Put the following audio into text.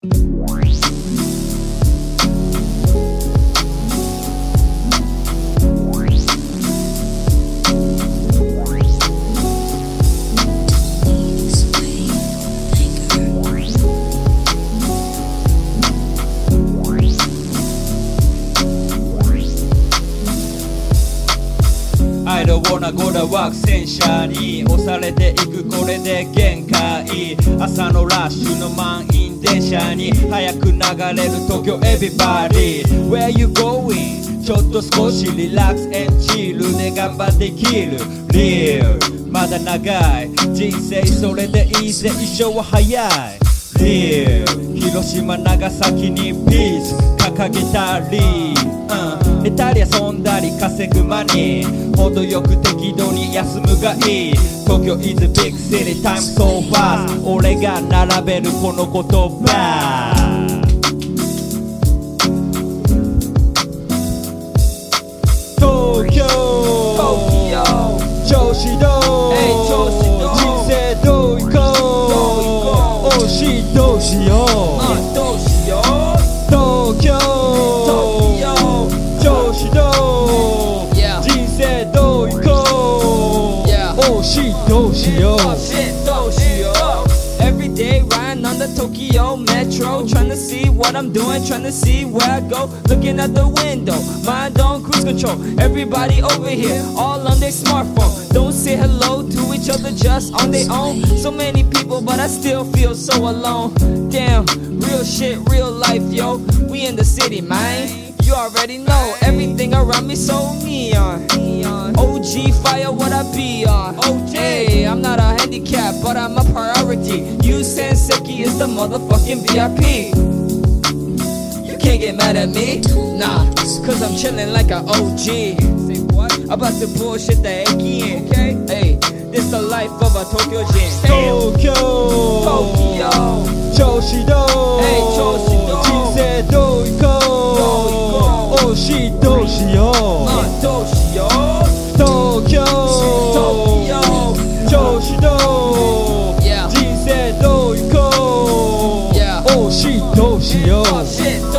I don't wanna go to work 戦車に押されていくこれで限界。朝のラッシュの満員。電車に早く流れる東京 Everybody Where you going? ちょっと少しリラックスエンチルで頑張って生きる。Real まだ長い。人生それでいいぜ。一生は早い。Real 広島長崎にピース掲げたり、うん、寝たり遊んだり稼ぐマニー程よく適度に休むがいい。東京 is a big city time so fast 俺が並べるこの言葉。東京調子どう？人生どういこう？惜しいどうしよう？Tokyo, shit though. Every day riding on the Tokyo Metro, trying to see what I'm doing, trying to see where I go. Looking at the window, mind on cruise control. Everybody over here, all on their smartphone. Don't say hello to each other, just on their own. So many people, but I still feel so alone. Damn, real shit, real life, yo. We in the city, man. You already know everything around me so neon. OG fire, what I be on. Hey, I'm not a handicap, but I'm a priority. You Senseki is the motherfucking VIP. You can't get mad at me, nah, cause I'm chillin' like a OG. Say what? About to bullshit the Eki okay? Hey, this the life of a Tokyo Jin. 東京 Tokyo. 調子ど Yoshi, yo.